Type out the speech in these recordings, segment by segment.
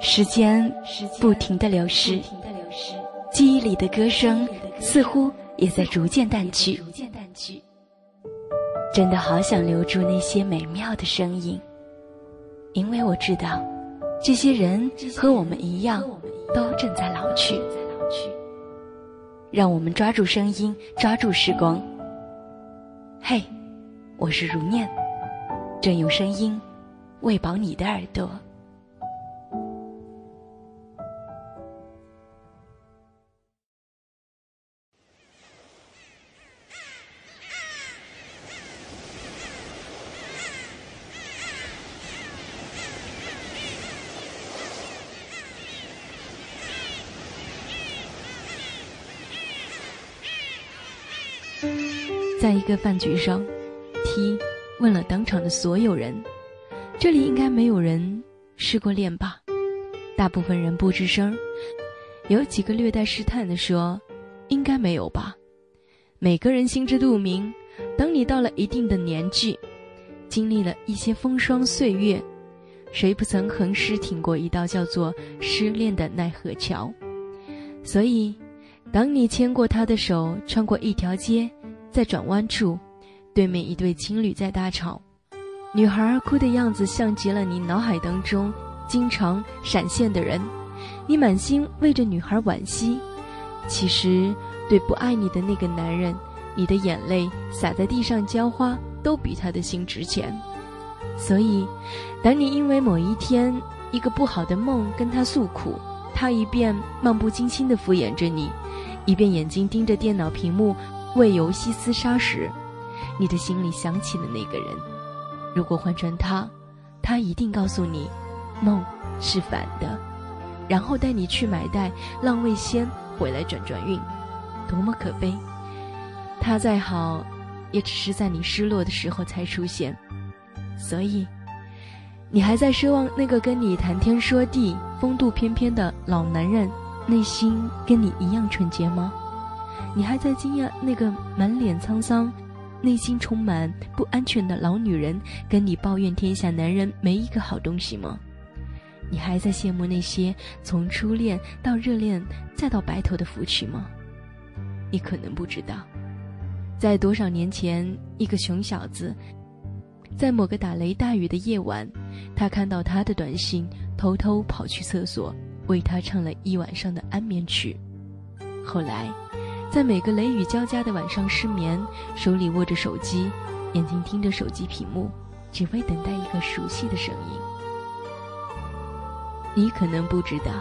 时间不停的流逝，记忆里的歌声似乎也在逐渐淡去。真的好想留住那些美妙的声音，因为我知道，这些人和我们一样，都正在老去。让我们抓住声音，抓住时光。嘿，我是如念，正用声音喂饱你的耳朵。在一个饭局上，T 问了当场的所有人：“这里应该没有人失过恋吧？”大部分人不吱声，有几个略带试探的说：“应该没有吧？”每个人心知肚明，当你到了一定的年纪，经历了一些风霜岁月，谁不曾横尸挺过一道叫做失恋的奈何桥？所以，当你牵过他的手，穿过一条街。在转弯处，对面一对情侣在大吵，女孩哭的样子像极了你脑海当中经常闪现的人，你满心为着女孩惋惜，其实对不爱你的那个男人，你的眼泪洒在地上浇花都比他的心值钱。所以，当你因为某一天一个不好的梦跟他诉苦，他一边漫不经心地敷衍着你，一边眼睛盯着电脑屏幕。为游戏厮杀时，你的心里想起的那个人，如果换成他，他一定告诉你，梦是反的，然后带你去买袋浪味仙回来转转运，多么可悲！他再好，也只是在你失落的时候才出现。所以，你还在奢望那个跟你谈天说地、风度翩翩的老男人，内心跟你一样纯洁吗？你还在惊讶那个满脸沧桑、内心充满不安全的老女人跟你抱怨天下男人没一个好东西吗？你还在羡慕那些从初恋到热恋再到白头的福气吗？你可能不知道，在多少年前，一个穷小子，在某个打雷大雨的夜晚，他看到他的短信，偷偷跑去厕所，为他唱了一晚上的安眠曲。后来。在每个雷雨交加的晚上失眠，手里握着手机，眼睛盯着手机屏幕，只为等待一个熟悉的声音。你可能不知道，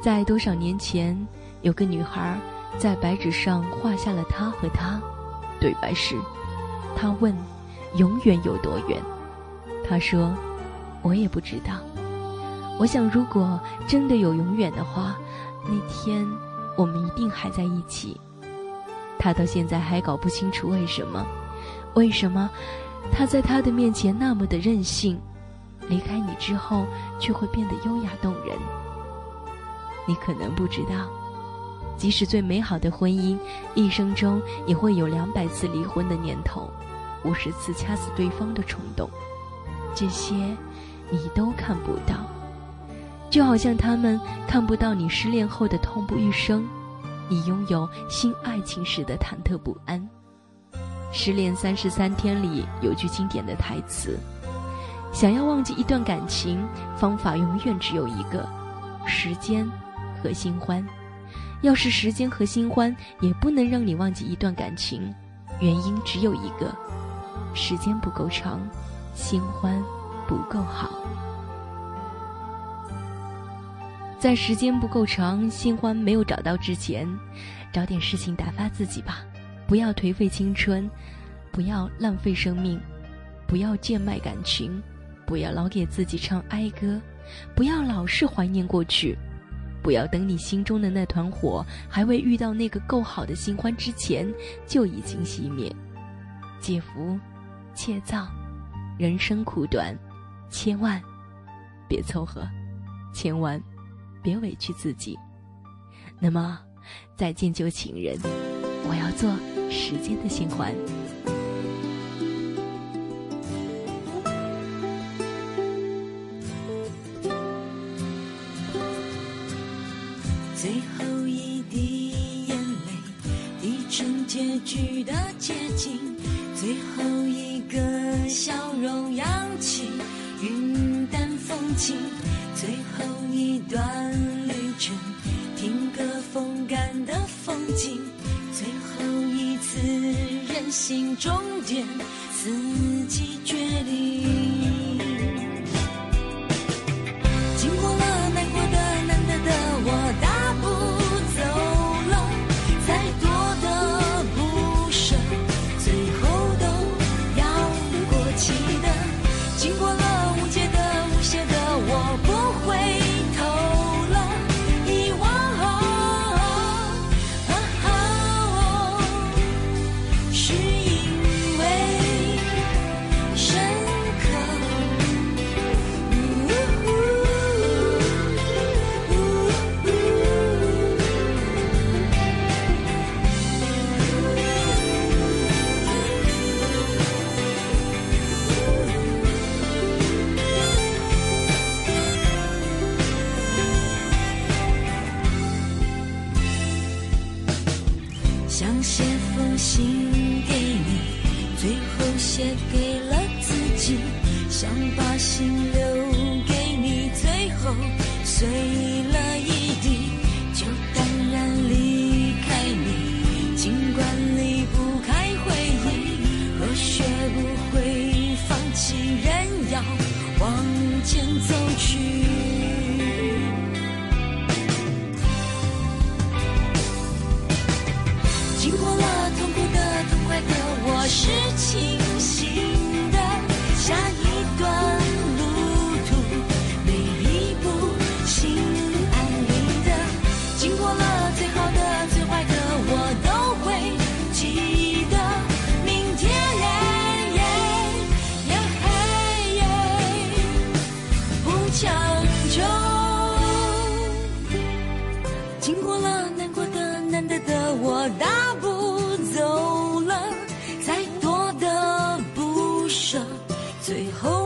在多少年前，有个女孩在白纸上画下了他和他，对白是：他问，永远有多远？他说，我也不知道。我想，如果真的有永远的话，那天。我们一定还在一起。他到现在还搞不清楚为什么，为什么他在他的面前那么的任性，离开你之后却会变得优雅动人。你可能不知道，即使最美好的婚姻，一生中也会有两百次离婚的念头，五十次掐死对方的冲动，这些你都看不到。就好像他们看不到你失恋后的痛不欲生，你拥有新爱情时的忐忑不安。失恋三十三天里有句经典的台词：想要忘记一段感情，方法永远只有一个，时间和新欢。要是时间和新欢也不能让你忘记一段感情，原因只有一个：时间不够长，新欢不够好。在时间不够长、新欢没有找到之前，找点事情打发自己吧，不要颓废青春，不要浪费生命，不要贱卖感情，不要老给自己唱哀歌，不要老是怀念过去，不要等你心中的那团火还未遇到那个够好的新欢之前就已经熄灭。戒福，切躁，人生苦短，千万别凑合，千万。别委屈自己。那么，再见旧情人，我要做时间的新欢。最后一滴眼泪，滴成结局的结晶，最后一个笑容扬起云淡风轻，最后一段旅程，听歌风干的风景，最后一次任性终点，自己决定。经过了难过的、难得的，我大步走了，再多的不舍，最后都要过期想把心留给你，最后碎了一地，就淡然离开你。尽管离不开回忆，若学不会放弃，仍要往前走去。经过了痛苦的、痛快的，我是清强求。经过了难过的、难得的，我大步走了，再多的不舍，最后